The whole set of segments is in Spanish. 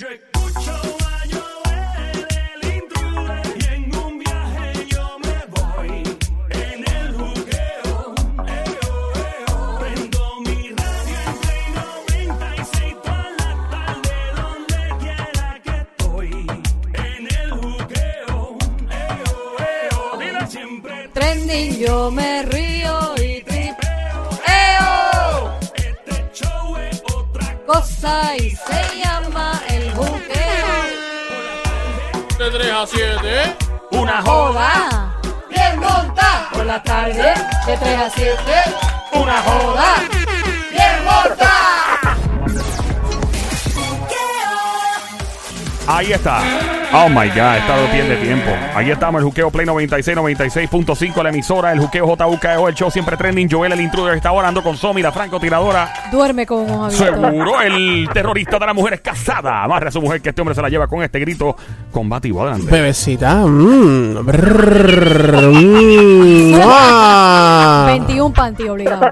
Yo De 3 a 7. una joda. Joda. Bien monta. Por la tarde, de 3 a 7. Una joda. Ahí está. Oh my God, está de pierde tiempo. Ahí estamos, el juqueo Play 96, 96.5, la emisora, el juqueo JUKEO, el show siempre trending. Joel, el intruder, está orando con Somi, la francotiradora. Duerme con abiertos. Seguro, el terrorista de las mujeres casada. Amarre a su mujer que este hombre se la lleva con este grito combativo. Adelante. Bebecita. Mmm. Brrr, mm, ah. 21 panty obligado.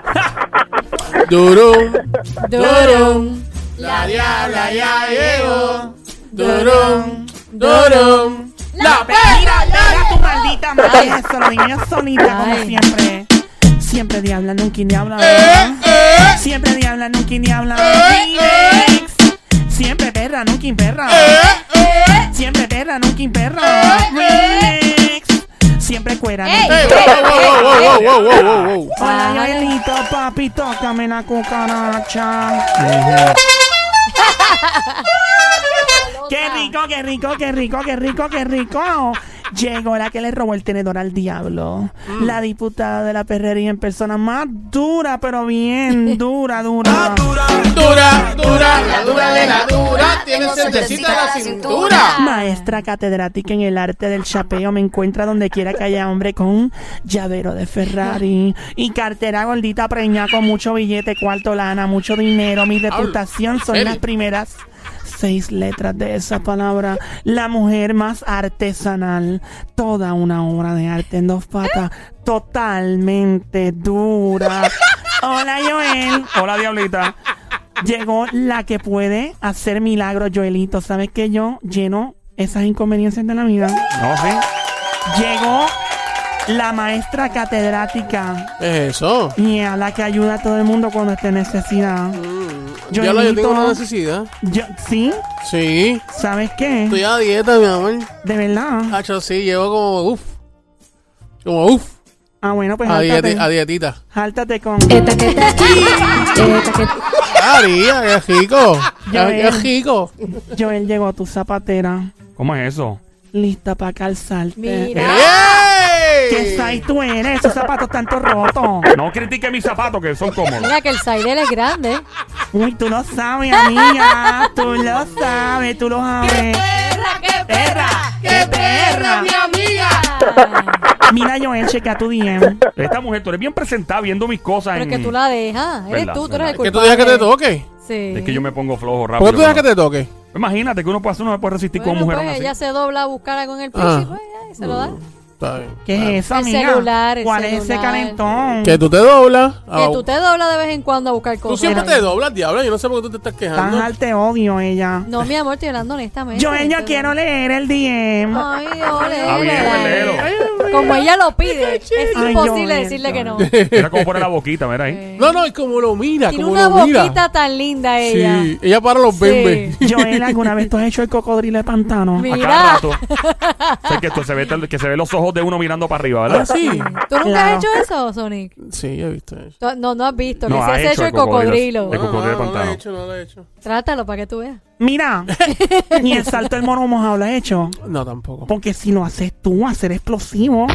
Durum. Durum. La diabla ya llegó. Durum. Durum. La Mira, mira tu maldita madre, eso lo niña solita como siempre. Siempre diabla, nunca diabla. Eh, Siempre diabla, nunca diabla. Eh, Remix. Siempre perra, nunca perra. eh, Siempre perra, nunca perra. Remix. Siempre cuera. Ey. nunca wow, wow, wow. Hola, Joelito, papi, tócame la cucaracha. Qué rico, qué rico, qué rico, qué rico, qué rico. Llegó la que le robó el tenedor al diablo. La diputada de la perrería en persona más dura, pero bien dura, dura. Dura, dura, la dura de la dura. Tiene certecita en la cintura. Maestra catedrática en el arte del chapeo me encuentra donde quiera que haya hombre con un llavero de Ferrari y cartera gordita preñada con mucho billete, cuarto lana, mucho dinero. Mi reputación son las primeras seis letras de esa palabra. La mujer más artesanal. Toda una obra de arte en dos patas. Totalmente dura. Hola, Joel. Hola, diablita. Llegó la que puede hacer milagros, Joelito. ¿Sabes que yo lleno esas inconveniencias de la vida? No, sí. Llegó la maestra catedrática ¿Qué es eso? y a la que ayuda a todo el mundo cuando esté en necesidad. Ya lo yo Joelito. tengo una necesidad. Yo, ¿Sí? Sí. ¿Sabes qué? Estoy a dieta, mi amor. De verdad. Hacho, sí, llevo como uff. Como uff. Ah, bueno, pues A, jáltate, dieti- a dietita. jáltate con... Esta que está aquí. Esta que Ah, María, qué rico. Ya Qué rico. Joel llegó a tu zapatera. ¿Cómo es eso? Lista para calzarte. Mira. ¿Qué size tú eres? Esos zapatos tanto rotos. No critique mis zapatos que son cómodos. Mira que el Saidel es grande. Uy, tú lo sabes, amiga. Tú lo sabes, tú lo sabes. perra, qué perra, qué perra, amiga! Mira, Joel, chequea tu DM. Esta mujer, tú eres bien presentada viendo mis cosas Pero en... es que tú la dejas. Eres Verdad, tú, tú eres el verdad. Que tú culpable. dejas que te toque. Sí. Es que yo me pongo flojo rápido. ¿Por qué tú dejas que te toque? Imagínate que uno puede hacer, uno no puede resistir Bueno, con mujer pues aún así. ella se dobla a buscar algo en el Ah. piso y pues, ay, se lo da. Está bien. ¿Qué es eso, El amiga? celular, el ¿Cuál es ese celular. calentón? Que tú te doblas. Que Ah, tú te doblas de vez en cuando a buscar Tú cosas. siempre te doblas, diablo. Yo no sé por qué tú te estás Tan quejando. al te odio ella. No, mi amor, estoy hablando honestamente. Joel, yo Te- quiero leer el DM. Ay, ole, Ah. Como ella lo pide, es imposible decirle que no. Mira cómo pone la boquita, mira ahí. No, no, y como lo mira, Tiene como una lo mira. boquita tan linda ella. Sí, ella para los Sí. bembes. Joel, ¿alguna vez tú has hecho el cocodrilo de pantano? A Mira. cada rato. O sea, que, esto se ve, que se ve los ojos de uno mirando para arriba, Ah, ¿verdad? sí. ¿Tú nunca has hecho eso, Sonic? Sí, yo he visto eso. Tú- No, no has visto. No, que ha se has hecho el cocodrilo. cocodrilo. El cocodrilo de no, no, lo pantano. he hecho, no lo he hecho. Trátalo para que tú veas. Mira, ni el salto del mono mojado lo has hecho. No, tampoco. Porque si lo haces tú, va a ser explosivo.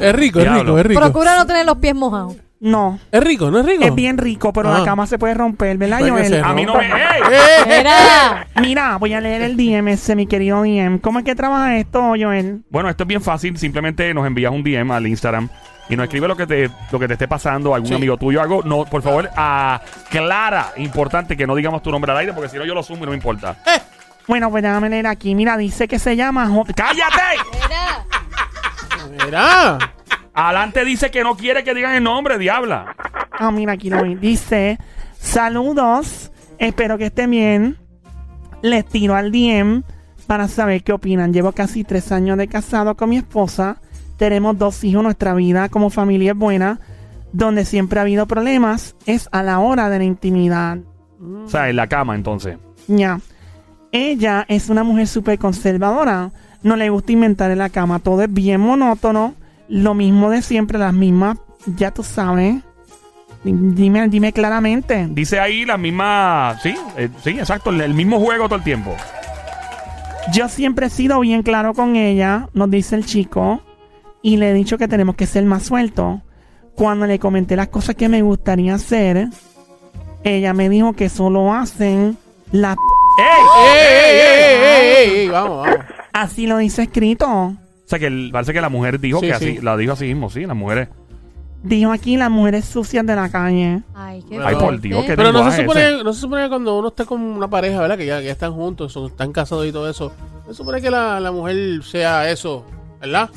Es rico, es Diablo. rico, es rico. Procura no tener los pies mojados. No, Es rico, ¿no es rico? es bien rico, pero Ah. la cama se puede romper, ¿verdad, Puede que Joel? se A mí no me... ¡Ey! ¡Eh! Mira. Mira, voy a leer el DM ese, mi querido DM. ¿Cómo es que trabaja esto, Joel? Bueno, esto es bien fácil. Simplemente nos envías un DM al Instagram y nos escribe lo que te, lo que te esté pasando, algún Sí. amigo tuyo, algo. No, por favor, aclara, importante que no digamos tu nombre al aire, porque si no yo lo sumo y no me importa. Bueno, pues déjame leer aquí. Mira, dice que se llama... Jo- ¡Cállate! Mira. Mira. Adelante dice que no quiere que digan el nombre, diabla. Ah, mira, aquí lo vi. Dice, saludos Espero que estén bien. Les tiro al DM para saber qué opinan. Llevo casi tres años de casado con mi esposa. Tenemos dos hijos. Nuestra vida como familia es buena. Donde siempre ha habido problemas es a la hora de la intimidad. O sea, en la cama entonces. Ya. Ella es una mujer súper conservadora. No le gusta inventar en la cama. Todo es bien monótono. Lo mismo de siempre, las mismas. Ya tú sabes. Dime, dime claramente. Dice ahí la misma. Sí, eh, sí, exacto. El, el mismo juego todo el tiempo. Yo siempre he sido bien claro con ella, nos dice el chico, y le he dicho que tenemos que ser más sueltos. Cuando le comenté las cosas que me gustaría hacer, ella me dijo que solo hacen la... p- ¡Ey! ¡Ey, ey, ey, ey, ey! Vamos, vamos. Así lo dice escrito. O sea, que el- parece que la mujer dijo Sí, que sí. así. La dijo así mismo, sí, las mujeres. Dijo aquí las mujeres sucias de la calle. Ay, qué Ay, por Dios, qué Pero no se, supone, no se supone que cuando uno está con una pareja, ¿verdad? Que ya, que ya están juntos, son- están casados y todo eso. No se supone que la, la mujer sea eso, ¿verdad?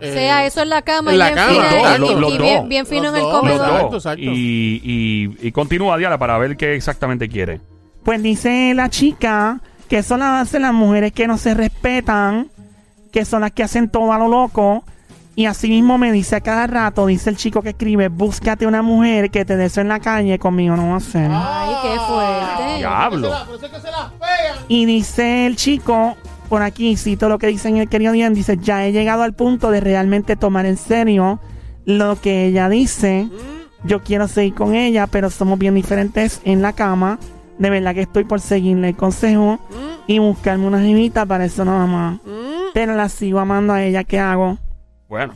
Eh, Sea eso en la cama en y la bien cama, fina los y- los- y, bien, fino Los en el comedor. Exacto, dos. exacto. Y, y, y continúa, Diana, para ver qué exactamente quiere. Pues dice la chica que eso las hacen las mujeres que no se respetan, que son las que hacen todo a lo loco. Y así mismo me dice a cada rato, dice el chico que escribe, búscate una mujer que te eso en la calle, conmigo no va a ser. Ay, qué fuerte. Diablo. Y dice el chico, por aquí, cito lo que dice en el querido Dian, dice, ya he llegado al punto de realmente tomar en serio lo que ella dice. Yo quiero seguir con ella, pero somos bien diferentes en la cama. De verdad que estoy por seguirle el consejo y buscarme una jimita para eso nada más. Pero la sigo amando a ella, ¿qué hago? Bueno,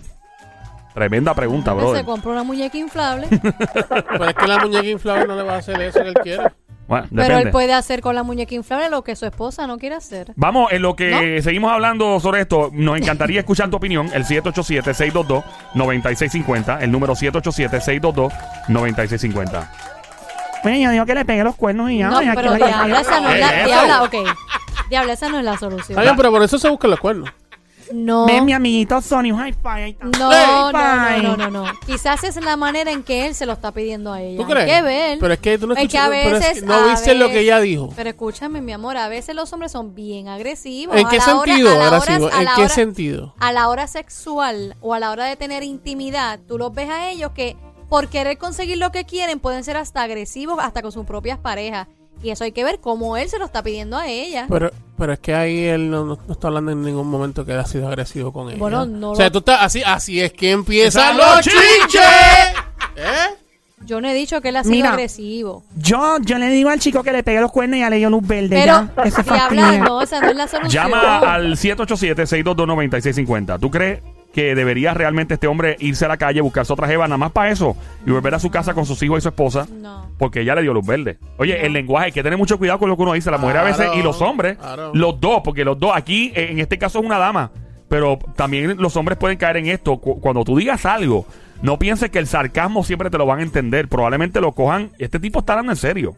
tremenda pregunta, Que se compró una muñeca inflable. Pero es que la muñeca inflable no le va a hacer eso que él quiere. Bueno, pero él puede hacer con la muñeca inflable lo que su esposa no quiere hacer. Vamos, en lo que seguimos hablando sobre esto, nos encantaría escuchar tu opinión. El 787-622-9650. El número 787-622-9650. Bueno, yo digo que le pegué los cuernos y ya. No, ya pero que- diabla, esa no es ¿Qué la... eso? Diabla, ok. Diabla, esa no es la solución. Está bien, pero por eso se buscan los cuernos. No. Ven, mi amiguito Sony, un high five. ahí está. No, no, no, no, no, no. Quizás es la manera en que él se lo está pidiendo a ella. ¿Tú Hay crees? que ver. Pero es que tú no Es que a escuchas- pero es que no a viste lo que veces- ella dijo. Pero escúchame, mi amor, a veces los hombres son bien agresivos. ¿En A qué la hora- sentido, a la hora- agresivo? a ¿En la qué hora- sentido? A la hora sexual o a la hora de tener intimidad, tú los ves a ellos que por querer conseguir lo que quieren pueden ser hasta agresivos hasta con sus propias parejas. Y eso hay que ver cómo él se lo está pidiendo a ella. Pero, pero es que ahí él no, no- no está hablando en ningún momento que él ha sido agresivo con ella. Bueno, no O sea, lo- tú estás así, así es que empiezan ¡Empiezan los chinches. ¿Eh? Yo no he dicho que él ha sido Mira. agresivo. Yo, yo le digo al chico que le pegue los cuernos y ya le dio luz verde. Pero, ya. Fastidio. no, esa no es la solución. Llama al 787-622-9650. ¿Tú crees que debería realmente este hombre irse a la calle, buscarse otra jeva nada más para eso y volver a su casa con sus hijos y su esposa? No. Porque ella le dio luz verde. Oye, el lenguaje, hay que tener mucho cuidado con lo que uno dice. La mujer a Claro, veces y los hombres, claro. los dos, porque los dos, aquí eh, en este caso es una dama, pero también los hombres pueden caer en esto. Cu- Cuando tú digas algo, no pienses que el sarcasmo siempre te lo van a entender. Probablemente lo cojan. Este tipo está hablando en serio.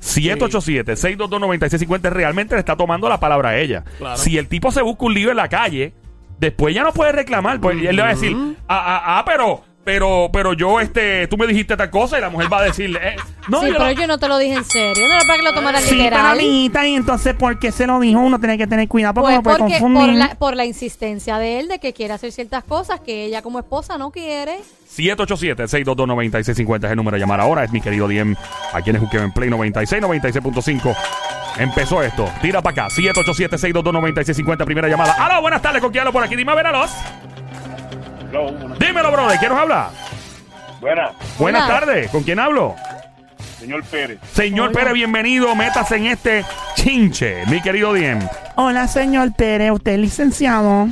787-622-9650 realmente le está tomando la palabra a ella. Claro. Si el tipo se busca un lío en la calle, después ya no puede reclamar. Pues él le va a decir, ah, ah, ah, pero, pero, pero yo, este, tú me dijiste tal cosa y la mujer va a decirle, eh, no, sí, yo pero no- yo no te lo dije en serio. No era para que lo tomaras Sí, pero literal. amiguita, y entonces, ¿por qué se lo dijo? Uno tiene que tener cuidado porque Pues puede confundir. por la, por la insistencia de él de que quiere hacer ciertas cosas que ella como esposa no quiere. 787-622-9650 es el número a llamar ahora. Es mi querido Diem, aquí en Juqueo en Play 96, 96.5. Empezó esto. Tira para acá. 787-622-9650. Primera llamada. Aló, buenas tardes. ¿Con quién hablo por aquí? Dime a ver a los. Dímelo, brother. ¿Quién nos habla? Buenas, Buenas tardes. ¿Con quién hablo? señor Pérez. Señor Hola. Pérez, bienvenido. Métase en este chinche, mi querido Diem. Hola, señor Pérez, usted es licenciado.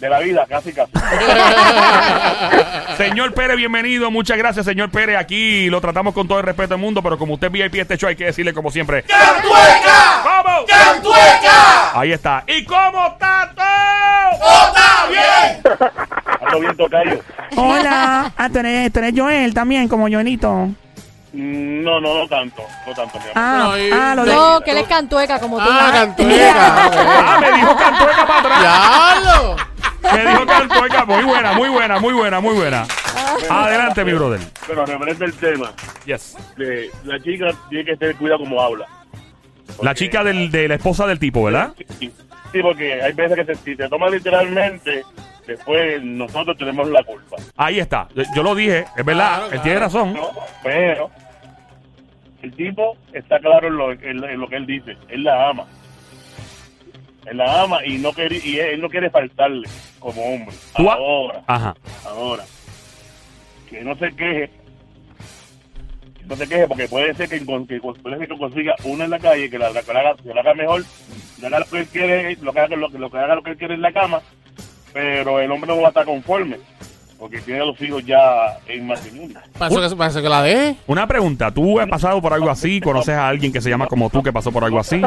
De la vida, casi casi. Señor Pérez, bienvenido. Muchas gracias, señor Pérez. Aquí lo tratamos con todo el respeto del mundo, pero como usted es VIP este show, hay que decirle como siempre. ¡Cantueca! ¿Cómo? ¡Cantueca! Ahí está. ¿Y cómo está todo? ¡Está bien! Ando bien tocayo. Hola. ah, tú eres, tú eres Joel también, como Joelito. Mm, No, no, no tanto. No tanto, mi amor. Ah, No, y- ah, lo de... No, que él es cantueca como tú. Ah, cantueca. Ah, me dijo Cantueca para atrás. ¡Diablo! Me dijo Cantueca. Muy buena, muy buena, muy buena, muy buena. Adelante, mi brother. Pero referente al tema, Yes. de, la chica tiene que tener cuidado como habla. La Porque- chica del, de la esposa del tipo, ¿verdad? Sí, sí, porque hay veces que se- si te toma literalmente, después nosotros tenemos la culpa. Ahí está. Yo- lo dije, es verdad. Claro, Él tiene razón. ¿no? Pero el tipo está claro en lo, en, en lo que él dice. Él la ama. Él la ama y no quiere, y él no quiere faltarle como hombre. Tú Ahora, Ajá. ahora. Que no se queje. Que no se queje porque puede ser que, puede ser que consiga una en la calle que la, la- que la haga, que la haga mejor, que haga lo que él quiere, lo que haga lo, lo que haga lo que él quiere en la cama, pero el hombre no va a estar conforme porque tiene a los hijos ya en matrimonio. Para eso que, eso que la deje. Una pregunta. ¿Tú has pasado por algo así? ¿Conoces a alguien que se llama como tú que pasó por algo así?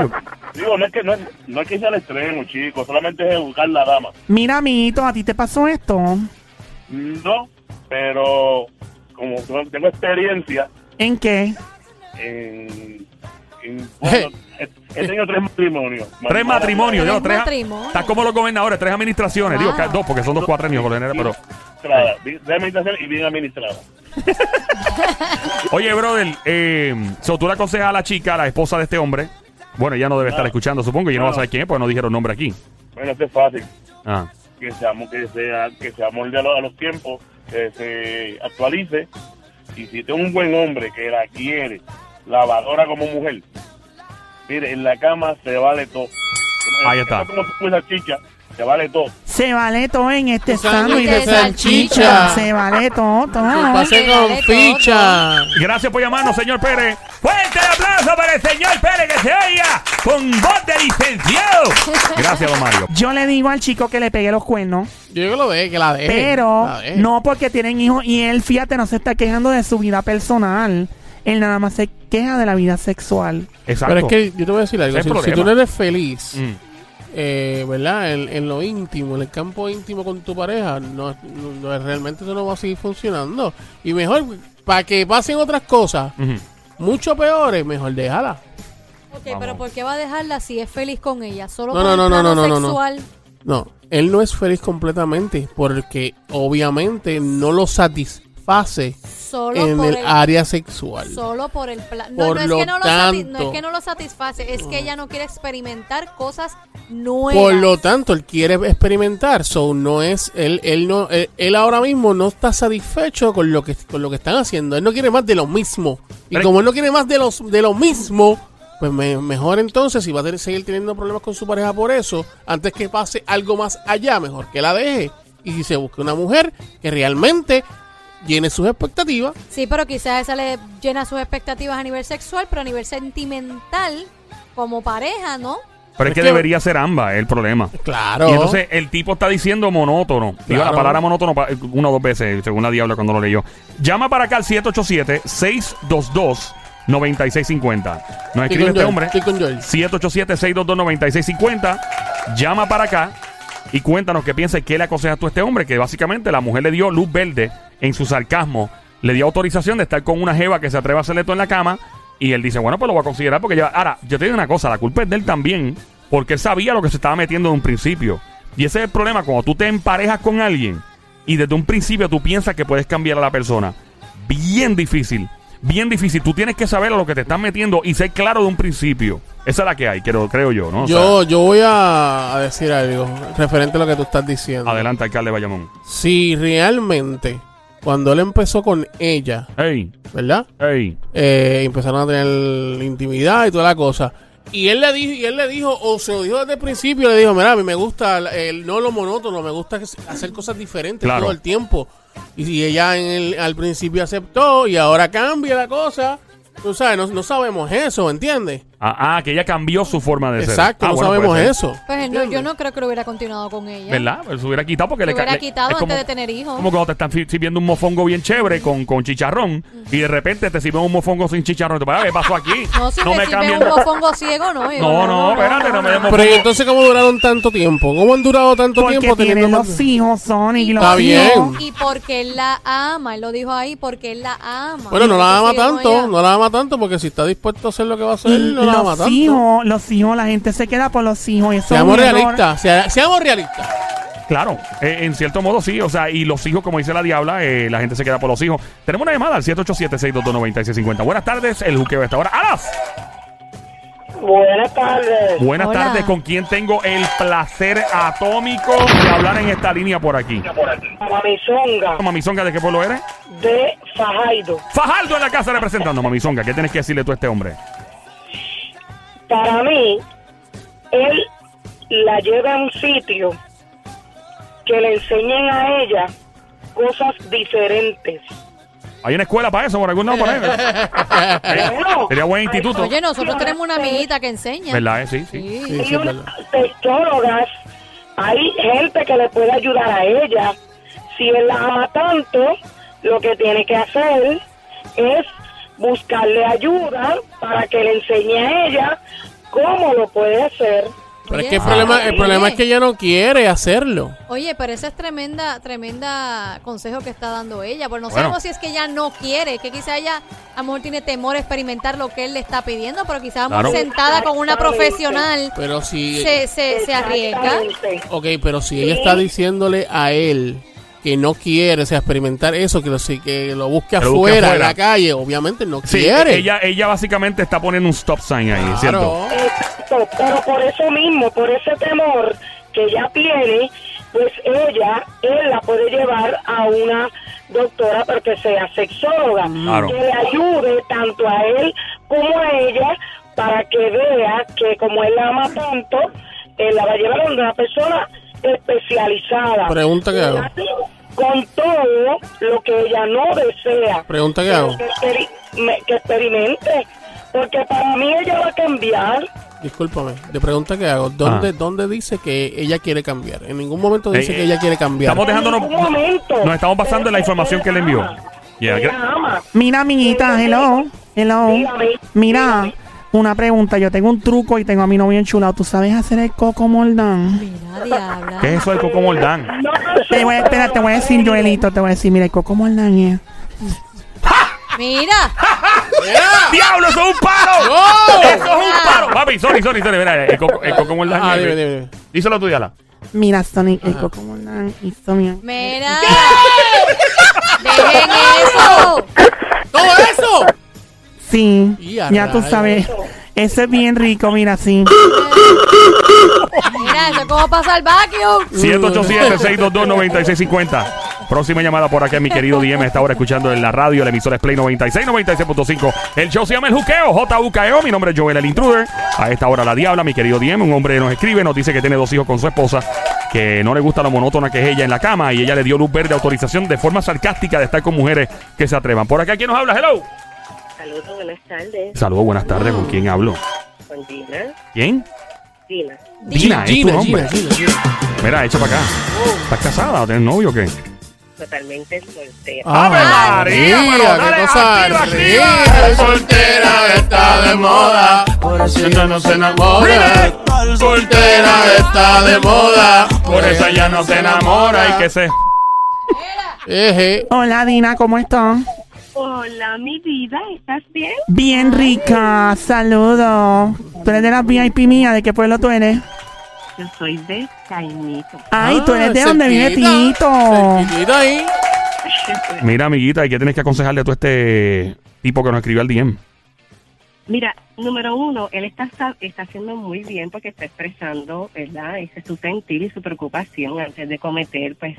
Digo, no es que no es, no es que sea al extremo, chicos, solamente es educar la dama. Mira, amiguito, ¿a ti te pasó esto? No, pero como tengo experiencia ¿En qué? en, en bueno, he, tenido tres matrimonios. Tres matrimonios. Tres yo, tres. Estás como los gobernadores, tres administraciones. Digo, dos, porque son dos cuatrenios por lo general, pero... Administrada, bien administración y bien administrada. Oye, brother, eh, so, tú le aconsejas a la chica, a la esposa de este hombre. Bueno, ella no debe estar escuchando, supongo. Y no va a saber quién es, porque no dijeron nombre aquí. Bueno, esto es fácil. Ah. Que se, que sea, que se amolde a los, tiempos, que se actualice. Y si tengo un buen hombre que la quiere, la valora como mujer, mire, en la cama se vale todo. Ahí está. Como tú esa chicha, se vale todo. Se vale todo en este sándwich de salchicha. Se vale todo, todo. Pase con ficha. Gracias por llamarnos, señor Pérez. Fuerte el aplauso para el señor Pérez que se oiga con voz de licenciado. Gracias, don Mario. Yo le digo al chico que le pegue los cuernos, Yo digo que lo deje, que la deje. pero La deje. no porque tienen hijos y él, fíjate, no se está quejando de su vida personal. Él nada más se queja de la vida sexual. Exacto. Pero es que yo te voy a decir algo. Si, si tú no eres feliz, Mm. Eh, ¿verdad? En, en lo íntimo, en el campo íntimo con tu pareja, no, no- no- realmente eso no va a seguir funcionando. Y mejor, para que pasen otras cosas mucho peores, mejor déjala. Ok, Vamos. pero ¿por qué va a dejarla si es feliz con ella? Solo No, por no, el no, no, plano no, no, no. sexual. No, él no es feliz completamente porque obviamente no lo satisface Solo en por el el, área sexual. solo por el plan. No, Por no es lo que no lo sati- no tanto- es que no lo satisface, es que ella no quiere experimentar cosas nuevas. Por lo tanto, él quiere experimentar, so no es él él no él, él ahora mismo no está satisfecho con lo que con lo que están haciendo. Él no quiere más de lo mismo. Y Pero- como él no quiere más de los de lo mismo, pues me- mejor entonces si va a tener, seguir teniendo problemas con su pareja por eso, antes que pase algo más allá, mejor que la deje y si se busque una mujer que realmente llene sus expectativas. Sí, pero quizás esa le llena sus expectativas a nivel sexual, pero a nivel sentimental, como pareja, ¿no? Pero es Es que que- debería ser ambas, es el problema. Claro. Y entonces el tipo está diciendo monótono. Digo la palabra monótono una o dos veces, según la diabla cuando lo leyó. Llama para acá al 787-622-9650. Nos Estoy escribe este hombre. estoy con Joel. 787-622-9650. Llama para acá y cuéntanos qué piensas y qué le aconsejas tú a este hombre. Que básicamente la mujer le dio luz verde en su sarcasmo. Le dio autorización de estar con una jeva que se atreva a hacerle todo en la cama. Y él dice, bueno, pues lo voy a considerar porque ya... Ahora, yo te digo una cosa, la culpa es de él también. Porque él sabía lo que se estaba metiendo de un principio. Y ese es el problema cuando tú te emparejas con alguien y desde un principio tú piensas que puedes cambiar a la persona. Bien difícil. Bien difícil. Tú tienes que saber a lo que te estás metiendo y ser claro de un principio. Esa es la que hay, creo, creo yo, ¿no? O Yo, yo voy a, a decir algo referente a lo que tú estás diciendo. adelante, alcalde Bayamón. Si realmente, cuando él empezó con ella, Ey, ¿verdad? ey. Eh, empezaron a tener intimidad y toda la cosa. Y él le dijo, y él le dijo, o se lo dijo desde el principio, le dijo, mira, a mí me gusta el, no lo monótono, me gusta hacer cosas diferentes Claro. todo el tiempo. Y si ella en el- al principio aceptó y ahora cambia la cosa, tú sabes, no, no sabemos eso, ¿entiendes? Ah, ah, que ella cambió su forma de ser. Exacto, Ah, no bueno, sabemos puede ser. eso. Pues no, yo no creo que lo hubiera continuado con ella. ¿Verdad? Él se hubiera quitado porque Se le ca- hubiera le- quitado es antes de tener hijos. Como cuando te están fi- sirviendo un mofongo bien chévere con, con chicharrón y de repente te sirven un mofongo sin chicharrón. Y tú, "Ah, ¿Qué pasó aquí? No, si me me sirve un mofongo ciego, no. yo No, no, espérate, no me demos Pero ¿y entonces cómo duraron tanto tiempo? ¿Cómo han durado tanto Porque tiempo teniendo los hijos, Sonic, y los Está bien. Y porque él la ama, él lo dijo ahí, porque él la ama. Bueno, no la ama Entonces, no, tanto, ella- no la ama tanto porque si está dispuesto a hacer lo que va a hacer, no ama los tanto. hijos, los hijos, la gente se queda por los hijos. es Seamos un error. realistas, sea- seamos realistas. Claro, eh, en cierto modo sí, o sea, y los hijos, como dice la diabla, eh, la gente se queda por los hijos. Tenemos una llamada al 787-622-9650. Buenas tardes, el juqueo de esta hora. ¡Alas! Buenas tardes. Buenas Hola. tardes, ¿con quién tengo el placer atómico de hablar en esta línea por aquí? Mamizonga Mamizonga, ¿de qué pueblo eres? de Fajardo. Fajardo en la casa representando, Mamizonga. ¿Qué tienes que decirle tú a este hombre? Para mí, él la lleva a un sitio que le enseñen a ella cosas diferentes. ¿Hay una escuela para eso por algún lado por ahí? Bueno, Sería buen instituto. Oye, nosotros tenemos una amiguita que enseña. ¿Verdad? eh? Sí, sí. Sí. Sí, sí, hay es unas verdad. sexólogas, hay gente que le puede ayudar a ella. Si él la ama tanto, lo que tiene que hacer es buscarle ayuda para que le enseñe a ella cómo lo puede hacer. Pero es que el problema, el Oye. problema es que ella no quiere hacerlo. Oye, pero ese es tremenda, tremenda consejo que está dando ella. Porque no Bueno. sabemos si es que ella no quiere, que quizá ella a lo mejor tiene temor a experimentar lo que él le está pidiendo, pero quizá Claro. sentada con una profesional Pero si... se, se, se arriesga. Ok, pero si ella está diciéndole a él que no quiere, o sea, experimentar eso, que lo, que lo busque busque afuera, afuera. en la calle, obviamente no Sí, quiere. ella, ella básicamente está poniendo un stop sign ahí, ¿cierto? Claro. Exacto, pero por eso mismo, por ese temor que ella tiene, pues ella, él la puede llevar a una doctora, pero que sea sexóloga, Claro. que le ayude tanto a él como a ella para que vea que como él la ama tanto, él la va a llevar a una persona especializada. Pregunta que hago. Con todo lo que ella no desea. Pregunta que hago. Que, experi- me- que experimente. Porque para mí ella va a cambiar. Discúlpame, de pregunta que hago. ¿Dónde, Ah. ¿Dónde dice que ella quiere cambiar? En ningún momento dice Eh, que ella quiere cambiar. Estamos dejándonos. En ningún momento. Nos estamos basando en la información que él envió. Yeah, Ella gra- ama. Mira, amiguita, hello. Hello. Mira. Una pregunta. Yo tengo un truco y tengo a mi novio enchulado. ¿Tú sabes hacer el coco moldán? Mira, diabla. ¿Qué es eso del Coco Moldán? Te voy a, espera, te voy a decir, Joelito, te voy a decir, mira, el coco moldán es... Mira, ¡Diablo, eso es un paro! ¡No! ¡Eso es un paro! Papi, sorry, sorry, sorry. Mira, el Coco, el coco Moldán. Ah, dime, dime. Díselo tú, Diala. Mira, Sonic, el coco moldán hizo mi... mira. Dejen eso. Sí, ya tú sabes. Ese es bien rico, mira, sí. Mira, eso es como pasa el vacuum. 787-622-9650. Próxima llamada por aquí, mi querido DM. Está ahora escuchando en la radio, la emisora es Play 96, 96.5. El show se llama El Juqueo, J-U-K-E-O. Mi nombre es Joel, el intruder. A esta hora la diabla, mi querido DM. Un hombre nos escribe, nos dice que tiene dos hijos con su esposa, que no le gusta lo monótona que es ella en la cama y ella le dio luz verde autorización de forma sarcástica de estar con mujeres que se atrevan. Por acá, ¿quién nos habla? Hello. Saludos, buenas tardes. Saludos, buenas tardes. ¿Con quién hablo? Con Dina. ¿Quién? Dina. Dina, es tu Gina, nombre. Gina, Gina, Gina. Mira, echa para acá. ¿Estás casada o tienes novio o qué? Totalmente soltera. ¡Ave María! pero dale, ¡Qué cosa activa, activa. Soltera está de moda. Por eso ella no se enamora. Soltera está de moda. Por eso ella no se enamora y que se... Eje. Hola, Dina, ¿cómo estás? Hola, mi vida, ¿estás bien? Bien rica, saludos. Tú eres de las VIP mía, ¿de qué pueblo tú eres? Yo soy de Caimito. Ay, tú eres de Ah, donde vive cerquita, Tito. cerquitita ahí. Mira, amiguita, ¿y qué tienes que aconsejarle a tú a este tipo que nos escribió al DM? Mira, número uno, él está, está, está haciendo muy bien porque está expresando, ¿verdad? Ese su sentir y su preocupación antes de cometer, pues,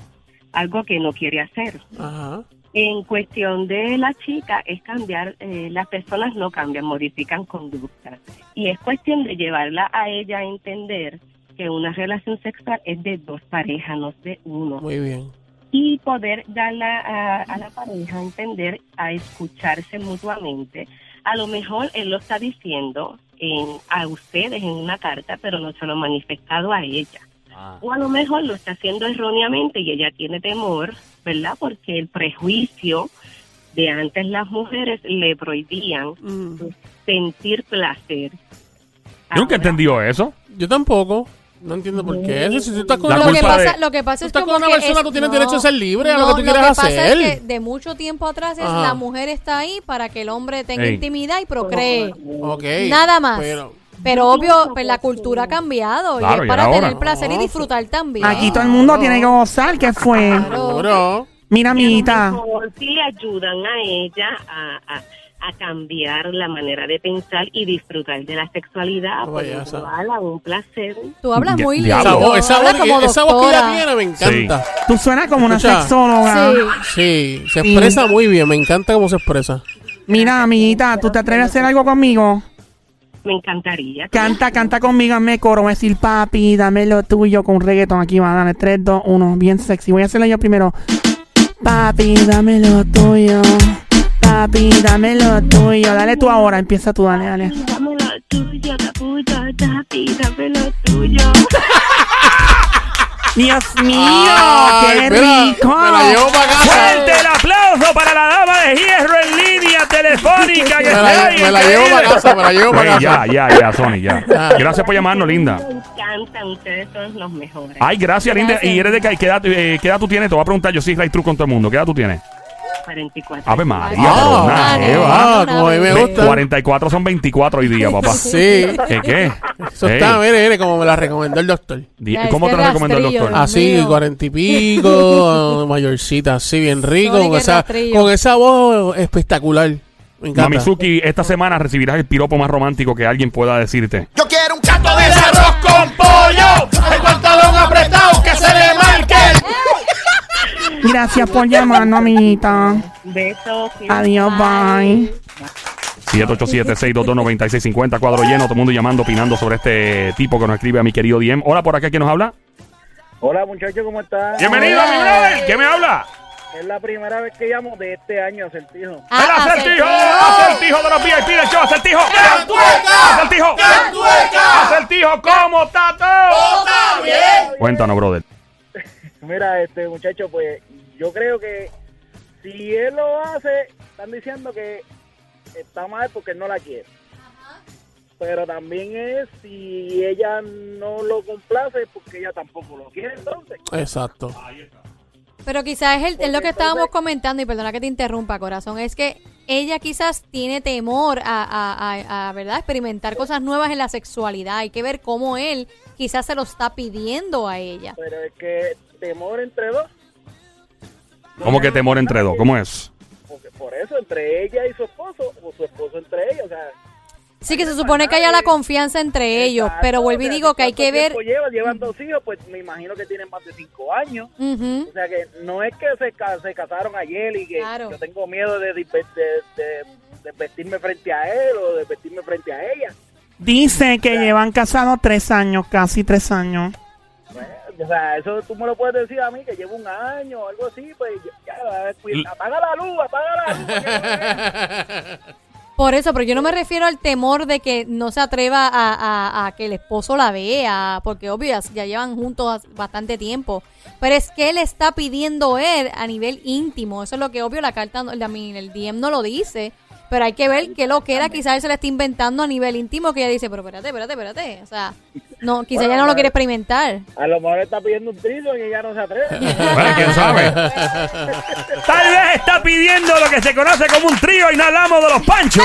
algo que no quiere hacer. Ajá. En cuestión de la chica, es cambiar, eh, las personas no cambian, modifican conductas. Y es cuestión de llevarla a ella a entender que una relación sexual es de dos parejas, no es de uno. Muy bien. Y poder darla a, a la pareja a entender, a escucharse mutuamente. A lo mejor él lo está diciendo en, a ustedes en una carta, pero no se lo ha manifestado a ella. O a lo mejor lo está haciendo erróneamente y ella tiene temor, ¿verdad? Porque el prejuicio de antes las mujeres le prohibían Mm. sentir placer. Yo nunca Ahora, entendió eso. Yo tampoco. No entiendo por qué. Si tú estás con La una Lo que, pasa, de- lo que pasa Tú es estás como con una que persona, es- tú tienes derecho a ser libre a lo que tú quieras pasa hacer. es que de mucho tiempo atrás es Ajá. la mujer está ahí para que el hombre tenga Ey. intimidad y procree. Nada más. Pero Pero obvio, pues la cultura ha cambiado Claro, y y es para ahora. tener placer y disfrutar también. Aquí todo el mundo tiene que gozar, ¿qué fue? Claro. Bro. Mira, amiguita. A lo mejor sí le ayudan a ella a, a- a cambiar la manera de pensar y disfrutar de la sexualidad. Oh, vaya, esa- igual a un placer. Tú hablas Di- muy diablo. Esa lindo. voz, esa hablas voz, como esa voz que ella doctora. tiene me encanta. Tú suenas como una Escucha. sexóloga. Sí. Sí, se expresa muy bien, me encanta cómo se expresa. Mira, amiguita, ¿tú te atreves a hacer algo conmigo? Me encantaría. Canta, canta conmigo, hazme coro. Voy a decir, papi, dame lo tuyo con reggaeton. Aquí va, dale, 3, 2, 1, bien sexy. Voy a hacerlo yo primero. Papi, dame lo tuyo. Papi, dame lo tuyo. Dale tú ahora, empieza tú, dale, dale. Dame lo tuyo, capullo, papi, dame lo tuyo. Dios mío, Ay, qué mira, rico. Me la llevo para casa. ¡Fuerte el aplauso para la Me la, me la llevo para casa, me la llevo para Ey, ya, casa. ya, ya, Sony, ya. Ah. Gracias por llamarnos, linda. Me encantan, ustedes son los mejores. Ay, gracias, linda. Gracias. ¿Y eres de qué, qué edad, eh, qué edad tú tienes? Te voy a preguntar, yo sí, Right True con todo el mundo. ¿Qué edad tú tienes? 44. Ave María, Ah, pero ah, jeva. Ah, como a mí me Ve, gusta. 44 son 24 hoy día, papá. Sí. ¿Qué qué? Eso Ey, está, mire, mire, como me la recomendó el doctor. di- Ya, ¿Cómo te ese lo recomendó el rastrillo, doctor? Así, mío. cuarenta y pico, mayorcita, así, bien rico, con esa, rastrillo. con esa voz espectacular. Mamizuki, esta semana recibirás el piropo más romántico que alguien pueda decirte. Yo quiero un canto de arroz con pollo. El pantalón apretado que se le marque. Gracias por llamarnos, amiguita. Besos. Adiós, bye. 787-622-9650, cuadro lleno, todo el mundo llamando, opinando sobre este tipo que nos escribe a mi querido Diem. Hola, por acá, ¿quién nos habla? Hola muchachos, ¿cómo están? Bienvenido, mi brother. ¿Quién me habla? Es la primera vez que llamo de este año, Acertijo. Ah, ¡El acertijo! acertijo. ¡Acertijo de los VIP del show! ¡Acertijo! ¡Acertijo! ¡Acertijo! ¿Cómo está todo? Cuéntanos, brother. Mira, este muchacho, pues yo creo que si él lo hace, están diciendo que está mal porque él no la quiere. Pero también es si ella no lo complace porque ella tampoco lo quiere entonces. Exacto. Pero quizás es, el- es lo que estábamos entonces- comentando, y perdona que te interrumpa, corazón, es que ella quizás tiene temor a, a- a- a, ¿verdad? experimentar cosas nuevas en la sexualidad. Hay que ver cómo él quizás se lo está pidiendo a ella. Pero es que temor entre dos. ¿Cómo que temor entre dos? ¿Cómo es? Porque por eso, entre ella y su esposo, o su esposo entre ellos, o sea... Sí que se supone que haya la confianza entre ellos, Exacto, pero vuelvo y digo que hay ¿cuánto que ver... tiempo Llevan, llevan dos hijos, pues me imagino que tienen más de cinco años. O sea que no es que se, se casaron ayer y que Claro. yo tengo miedo de, de, de- de- de vestirme frente a él o de vestirme frente a ella. Dice que llevan casados tres años, casi tres años. Bueno, O sea, eso tú me lo puedes decir a mí, que llevo un año o algo así, pues ya, ya, cuida- apaga la luz, apaga la luz. Por eso, pero yo no me refiero al temor de que no se atreva a, que el esposo la vea, porque obvio ya, llevan juntos bastante tiempo. Pero es que él está pidiendo él a nivel íntimo. Eso es lo que obvio la carta, la- el DM no lo dice. Pero hay que ver qué lo que era, quizás él se le está inventando a nivel íntimo, que ella dice, pero espérate, espérate, espérate. O sea, no, quizás ella no lo quiere experimentar. A lo mejor está pidiendo un trino y ella no se atreve. Bueno, quién sabe. Tal vez está pidiendo lo que se conoce como un trío y no hablamos de los panchos.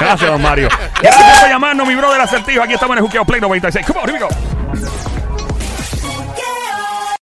Gracias, don Mario. Gracias por llamarnos, mi brother acertijo. Aquí estamos en el Juqueo Play 96. Come on, here we go.